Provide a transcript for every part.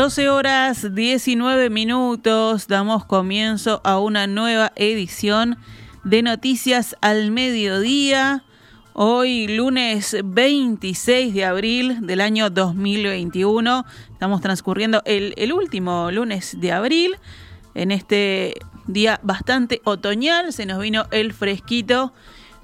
12 horas 19 minutos, damos comienzo a una nueva edición de Noticias al Mediodía. Hoy lunes 26 de abril del año 2021. Estamos transcurriendo el, el último lunes de abril. En este día bastante otoñal se nos vino el fresquito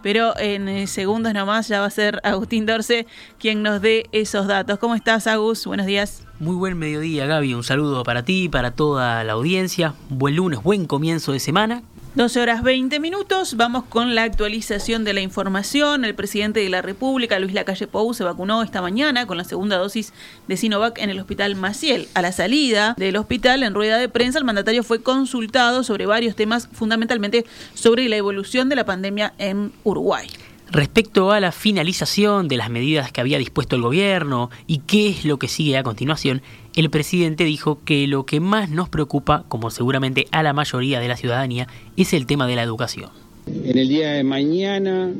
pero en eh, segundos nomás ya va a ser Agustín Dorce quien nos dé esos datos. ¿Cómo estás, Agus? Buenos días. Muy buen mediodía, Gaby. Un saludo para ti, para toda la audiencia. Buen lunes, buen comienzo de semana. 12 horas 20 minutos, vamos con la actualización de la información. El presidente de la República, Luis Lacalle Pou, se vacunó esta mañana con la segunda dosis de Sinovac en el Hospital Maciel. A la salida del hospital, en rueda de prensa, el mandatario fue consultado sobre varios temas, fundamentalmente sobre la evolución de la pandemia en Uruguay. Respecto a la finalización de las medidas que había dispuesto el gobierno y qué es lo que sigue a continuación, el presidente dijo que lo que más nos preocupa, como seguramente a la mayoría de la ciudadanía, es el tema de la educación. En el día de mañana,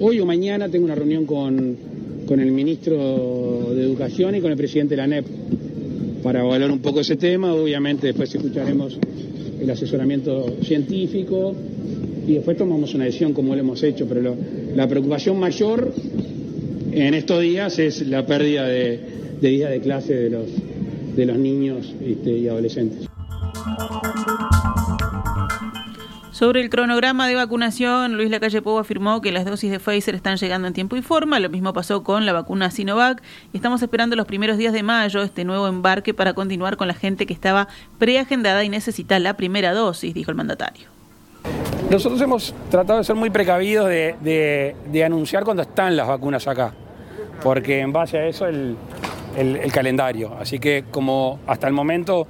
hoy o mañana, tengo una reunión con, con el ministro de Educación y con el presidente de la NEP para evaluar un poco ese tema. Obviamente después escucharemos el asesoramiento científico y después tomamos una decisión como lo hemos hecho, pero la preocupación mayor en estos días es la pérdida de, días de clase de los, de los niños este, y adolescentes. Sobre el cronograma de vacunación, Luis Lacalle Pou afirmó que las dosis de Pfizer están llegando en tiempo y forma. Lo mismo pasó con la vacuna Sinovac. Estamos esperando los primeros días de mayo este nuevo embarque para continuar con la gente que estaba preagendada y necesita la primera dosis, dijo el mandatario. Nosotros hemos tratado de ser muy precavidos de, anunciar cuando están las vacunas acá, porque en base a eso el, el, calendario. Así que como hasta el momento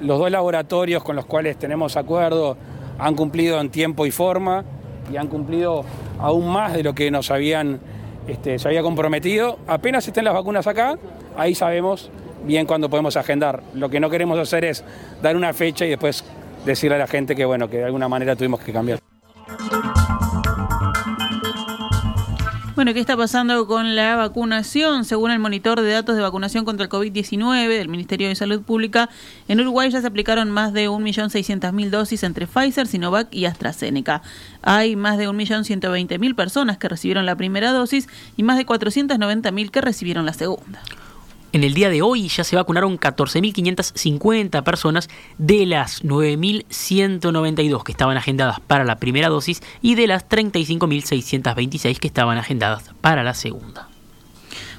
los dos laboratorios con los cuales tenemos acuerdo han cumplido en tiempo y forma y han cumplido aún más de lo que nos habían este, se había comprometido. Apenas estén las vacunas acá, ahí sabemos bien cuándo podemos agendar. Lo que no queremos hacer es dar una fecha y después decirle a la gente que bueno, que de alguna manera tuvimos que cambiar. Bueno, ¿qué está pasando con la vacunación? Según el monitor de datos de vacunación contra el COVID-19 del Ministerio de Salud Pública, en Uruguay ya se aplicaron más de 1.600.000 dosis entre Pfizer, Sinovac y AstraZeneca. Hay más de 1.120.000 personas que recibieron la primera dosis y más de 490.000 que recibieron la segunda. En el día de hoy ya se vacunaron 14.550 personas de las 9.192 que estaban agendadas para la primera dosis y de las 35.626 que estaban agendadas para la segunda.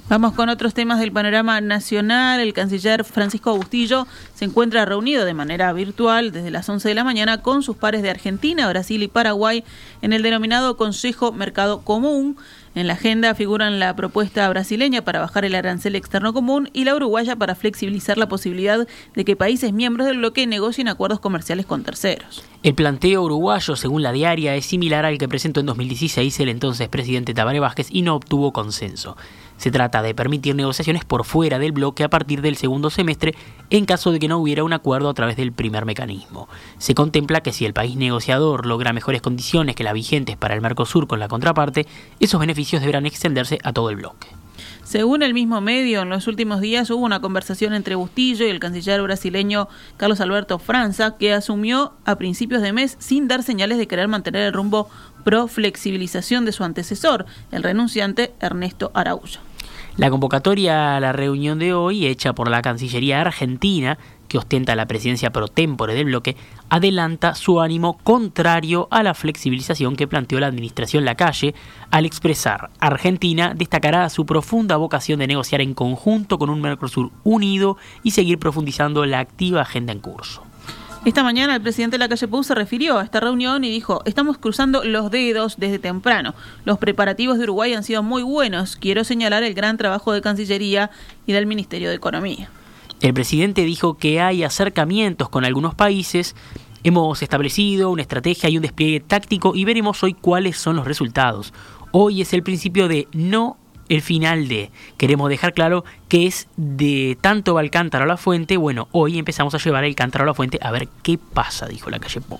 Vamos con otros temas del panorama nacional. El canciller Francisco Bustillo se encuentra reunido de manera virtual desde las 11 de la mañana con sus pares de Argentina, Brasil y Paraguay en el denominado Consejo Mercado Común. En la agenda figuran la propuesta brasileña para bajar el arancel externo común y la uruguaya para flexibilizar la posibilidad de que países miembros del bloque negocien acuerdos comerciales con terceros. El planteo uruguayo, según la diaria, es similar al que presentó en 2016 el entonces presidente Tabaré Vázquez y no obtuvo consenso. Se trata de permitir negociaciones por fuera del bloque a partir del segundo semestre en caso de que no hubiera un acuerdo a través del primer mecanismo. Se contempla que si el país negociador logra mejores condiciones que las vigentes para el Mercosur con la contraparte, esos beneficios deberán extenderse a todo el bloque. Según el mismo medio, en los últimos días hubo una conversación entre Bustillo y el canciller brasileño Carlos Alberto Franza, que asumió a principios de mes sin dar señales de querer mantener el rumbo pro flexibilización de su antecesor, el renunciante Ernesto Araújo. La convocatoria a la reunión de hoy, hecha por la Cancillería Argentina, que ostenta la presidencia pro tempore del bloque, adelanta su ánimo contrario a la flexibilización que planteó la administración Lacalle al expresar Argentina destacará su profunda vocación de negociar en conjunto con un Mercosur unido y seguir profundizando la activa agenda en curso. Esta mañana el presidente de la calle Pou se refirió a esta reunión y dijo, estamos cruzando los dedos desde temprano. Los preparativos de Uruguay han sido muy buenos. Quiero señalar el gran trabajo de Cancillería y del Ministerio de Economía. El presidente dijo que hay acercamientos con algunos países. Hemos establecido una estrategia y un despliegue táctico y veremos hoy cuáles son los resultados. Hoy es el principio de no el final de. Queremos dejar claro que es de tanto va el cántaro a la fuente. Bueno, hoy empezamos a llevar el cántaro a la fuente a ver qué pasa, dijo la calle Pou.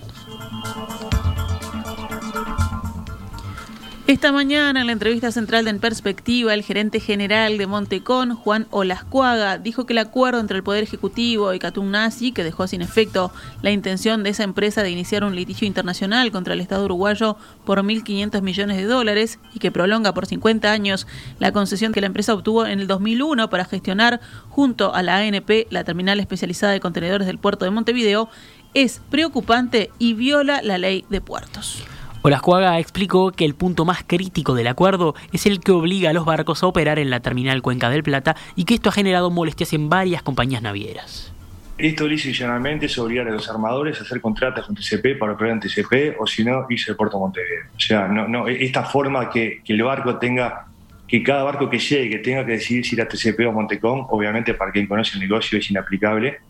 Esta mañana, en la entrevista central de En Perspectiva, el gerente general de Montecón, Juan Olascuaga, dijo que el acuerdo entre el Poder Ejecutivo y Catum Nazi, que dejó sin efecto la intención de esa empresa de iniciar un litigio internacional contra el Estado uruguayo por 1.500 millones de dólares y que prolonga por 50 años la concesión que la empresa obtuvo en el 2001 para gestionar junto a la ANP la terminal especializada de contenedores del puerto de Montevideo, es preocupante y viola la ley de puertos. Olascuaga explicó que el punto más crítico del acuerdo es el que obliga a los barcos a operar en la terminal Cuenca del Plata y que esto ha generado molestias en varias compañías navieras. Esto lisa es obligar a los armadores a hacer contratos con TCP para operar en TCP o si no, irse al puerto Montevideo. O sea, no, no, esta forma que, que el barco tenga, que cada barco que llegue tenga que decidir si ir a TCP o Montecón, obviamente para quien conoce el negocio es inaplicable.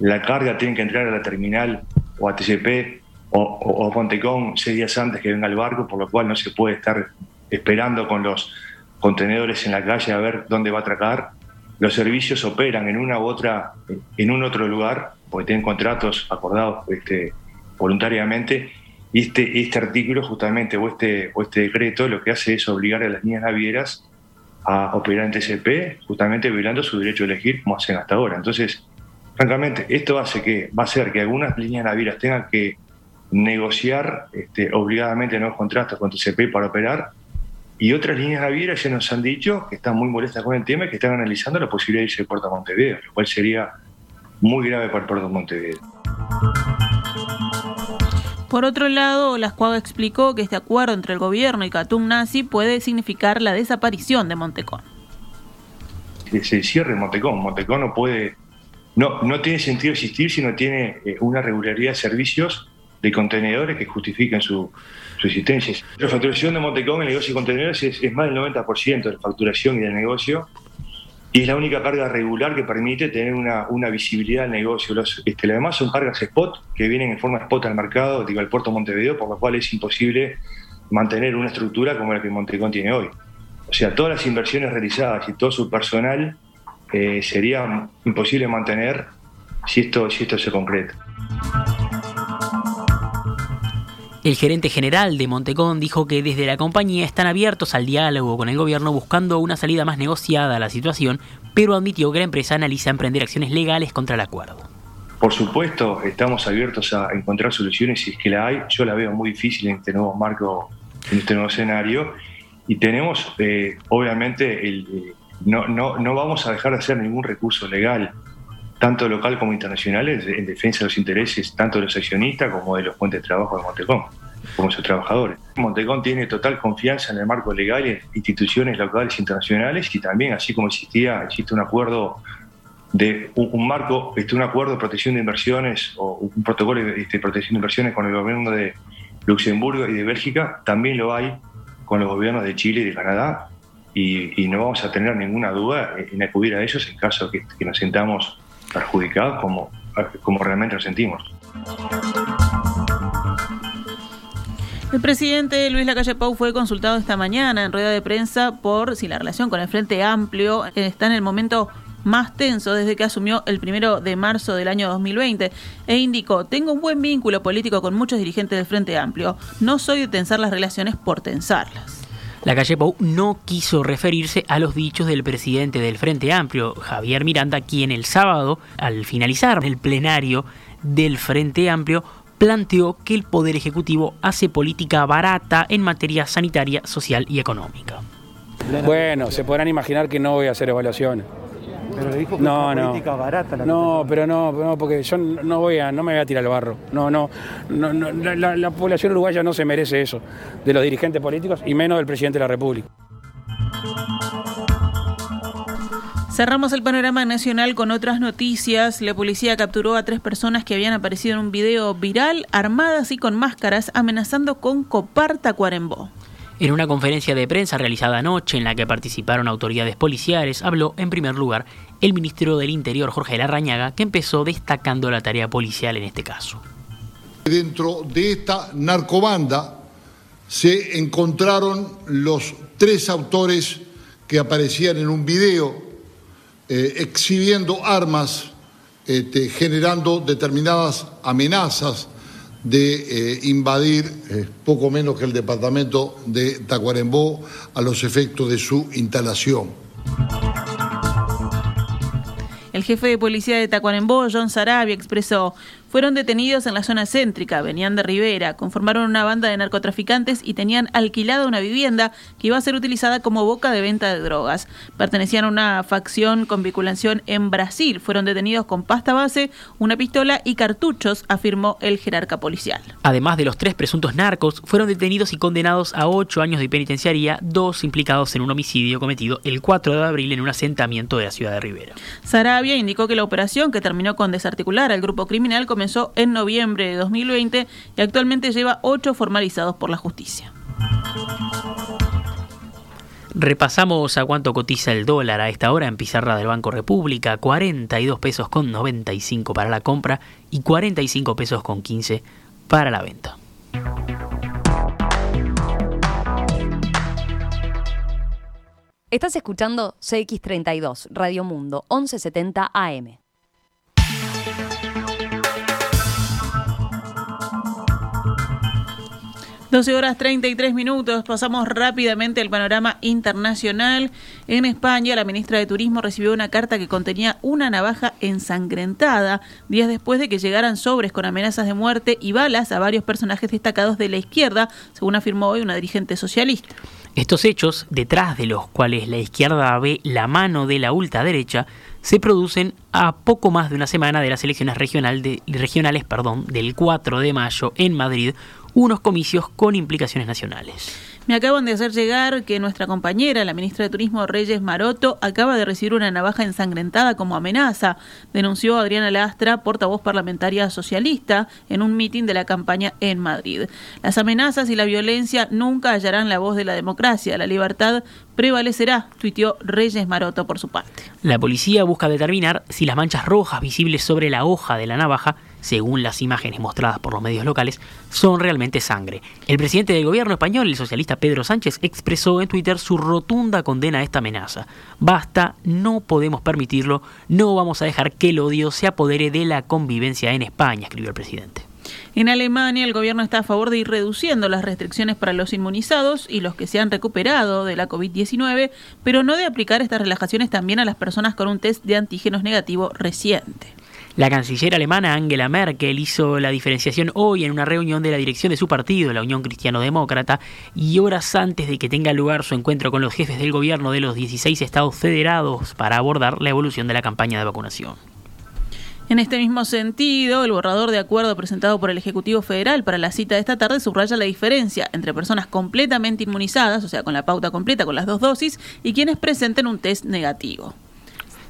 La carga tiene que entrar a la terminal o a TCP o, o, Pontecón seis días antes que venga el barco, por lo cual no se puede estar esperando con los contenedores en la calle a ver dónde va a atracar. Los servicios operan en una u otra, en un otro lugar, porque tienen contratos acordados este, voluntariamente. Y este, este artículo justamente, o este, o este decreto, lo que hace es obligar a las líneas navieras a operar en TCP, justamente violando su derecho a elegir como hacen hasta ahora. Entonces, francamente, esto hace que, va a hacer que algunas líneas navieras tengan que negociar este, obligadamente nuevos contratos con TCP para operar. Y otras líneas navieras ya nos han dicho que están muy molestas con el tema y que están analizando la posibilidad de irse al puerto de Montevideo, lo cual sería muy grave para el puerto de Montevideo. Por otro lado, Lascuaga explicó que este acuerdo entre el gobierno y Catum Nazi puede significar la desaparición de Montecón. Que se cierre Montecón. Montecón no puede, no, no tiene sentido existir si no tiene eh, una regularidad de servicios de contenedores que justifiquen su, existencia. La facturación de Montecón en el negocio de contenedores es, más del 90% de la facturación y del negocio y es la única carga regular que permite tener una, una visibilidad del negocio. Los, este, demás son cargas spot que vienen en forma spot al mercado, digo, al puerto de Montevideo, por lo cual es imposible mantener una estructura como la que Montecón tiene hoy. O sea, todas las inversiones realizadas y todo su personal eh, sería imposible mantener si esto, si esto se concreta. El gerente general de Montecón dijo que desde la compañía están abiertos al diálogo con el gobierno buscando una salida más negociada a la situación, pero admitió que la empresa analiza emprender acciones legales contra el acuerdo. Por supuesto, estamos abiertos a encontrar soluciones si es que la hay. Yo la veo muy difícil en este nuevo marco, en este nuevo escenario. Y tenemos, eh, obviamente, el, eh, no, no, no vamos a dejar de hacer ningún recurso legal tanto local como internacionales, en defensa de los intereses tanto de los accionistas como de los puentes de trabajo de Montecón, como sus trabajadores. Montecón tiene total confianza en el marco legal y instituciones locales e internacionales y también, así como existía, existe un acuerdo de un, marco, este, un acuerdo de protección de inversiones o un protocolo de este, protección de inversiones con el gobierno de Luxemburgo y de Bélgica, también lo hay con los gobiernos de Chile y de Canadá y, no vamos a tener ninguna duda en acudir a ellos en caso que, que nos sentamos perjudicados como, como realmente lo sentimos. El presidente Luis Lacalle Pau fue consultado esta mañana en rueda de prensa por si la relación con el Frente Amplio está en el momento más tenso desde que asumió el primero de marzo del año 2020 e indicó, tengo un buen vínculo político con muchos dirigentes del Frente Amplio, no soy de tensar las relaciones por tensarlas. La calle Pou no quiso referirse a los dichos del presidente del Frente Amplio, Javier Miranda, quien el sábado, al finalizar el plenario del Frente Amplio, planteó que el Poder Ejecutivo hace política barata en materia sanitaria, social y económica. Bueno, se podrán imaginar que no voy a hacer evaluaciones. Pero dijo que no, no. política barata la No, pero no, no, porque yo no voy a, no me voy a tirar al barro. No, no, no, la, la, población uruguaya no se merece eso, de los dirigentes políticos y menos del presidente de la República. Cerramos el panorama nacional con otras noticias. La policía capturó a tres personas que habían aparecido en un video viral, armadas y con máscaras, amenazando con copar Tacuarembó. En una conferencia de prensa realizada anoche en la que participaron autoridades policiales, habló en primer lugar el ministro del Interior Jorge Larrañaga, que empezó destacando la tarea policial en este caso. Dentro de esta narcobanda se encontraron los tres autores que aparecían en un video eh, exhibiendo armas, este, generando determinadas amenazas de eh, invadir eh, poco menos que el departamento de Tacuarembó a los efectos de su instalación. El jefe de policía de Tacuarembó, John Sarabia, expresó, fueron detenidos en la zona céntrica, venían de Rivera, conformaron una banda de narcotraficantes y tenían alquilada una vivienda que iba a ser utilizada como boca de venta de drogas. Pertenecían a una facción con vinculación en Brasil. Fueron detenidos con pasta base, una pistola y cartuchos, afirmó el jerarca policial. Además de los tres presuntos narcos, fueron detenidos y condenados a ocho años de penitenciaría, dos implicados en un homicidio cometido el 4 de abril en un asentamiento de la ciudad de Rivera. Sarabia indicó que la operación, que terminó con desarticular al grupo criminal, comenzó comenzó en noviembre de 2020 y actualmente lleva ocho formalizados por la justicia. Repasamos a cuánto cotiza el dólar a esta hora en pizarra del Banco República, 42 pesos con 95 para la compra y 45 pesos con 15 para la venta. Estás escuchando CX32, Radio Mundo, 1170 AM. 12 horas 33 minutos, pasamos rápidamente al panorama internacional. En España, la ministra de Turismo recibió una carta que contenía una navaja ensangrentada días después de que llegaran sobres con amenazas de muerte y balas a varios personajes destacados de la izquierda, según afirmó hoy una dirigente socialista. Estos hechos, detrás de los cuales la izquierda ve la mano de la ultraderecha, se producen a poco más de una semana de las elecciones regional de, regionales perdón, del 4 de mayo en Madrid, unos comicios con implicaciones nacionales. Me acaban de hacer llegar que nuestra compañera, la ministra de Turismo Reyes Maroto, acaba de recibir una navaja ensangrentada como amenaza, denunció Adriana Lastra, portavoz parlamentaria socialista, en un mitin de la campaña en Madrid. Las amenazas y la violencia nunca hallarán la voz de la democracia. La libertad prevalecerá, tuiteó Reyes Maroto por su parte. La policía busca determinar si las manchas rojas visibles sobre la hoja de la navaja según las imágenes mostradas por los medios locales, son realmente sangre. El presidente del gobierno español, el socialista Pedro Sánchez, expresó en Twitter su rotunda condena a esta amenaza. Basta, no podemos permitirlo, no vamos a dejar que el odio se apodere de la convivencia en España, escribió el presidente. En Alemania, el gobierno está a favor de ir reduciendo las restricciones para los inmunizados y los que se han recuperado de la COVID-19, pero no de aplicar estas relajaciones también a las personas con un test de antígenos negativo reciente. La canciller alemana Angela Merkel hizo la diferenciación hoy en una reunión de la dirección de su partido, la Unión Cristiano-Demócrata, y horas antes de que tenga lugar su encuentro con los jefes del gobierno de los 16 estados federados para abordar la evolución de la campaña de vacunación. En este mismo sentido, el borrador de acuerdo presentado por el Ejecutivo Federal para la cita de esta tarde subraya la diferencia entre personas completamente inmunizadas, o sea, con la pauta completa con las dos dosis, y quienes presenten un test negativo.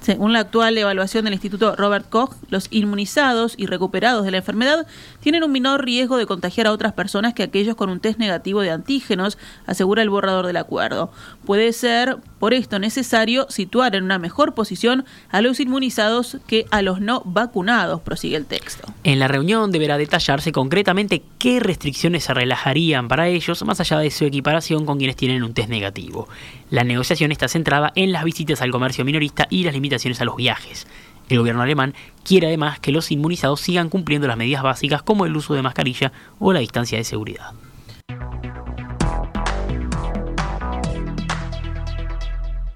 Según la actual evaluación del Instituto Robert Koch, los inmunizados y recuperados de la enfermedad tienen un menor riesgo de contagiar a otras personas que aquellos con un test negativo de antígenos, asegura el borrador del acuerdo. Puede ser, por esto, necesario situar en una mejor posición a los inmunizados que a los no vacunados, prosigue el texto. En la reunión deberá detallarse concretamente qué restricciones se relajarían para ellos, más allá de su equiparación con quienes tienen un test negativo. La negociación está centrada en las visitas al comercio minorista y las limitaciones a los viajes. El gobierno alemán quiere además que los inmunizados sigan cumpliendo las medidas básicas como el uso de mascarilla o la distancia de seguridad.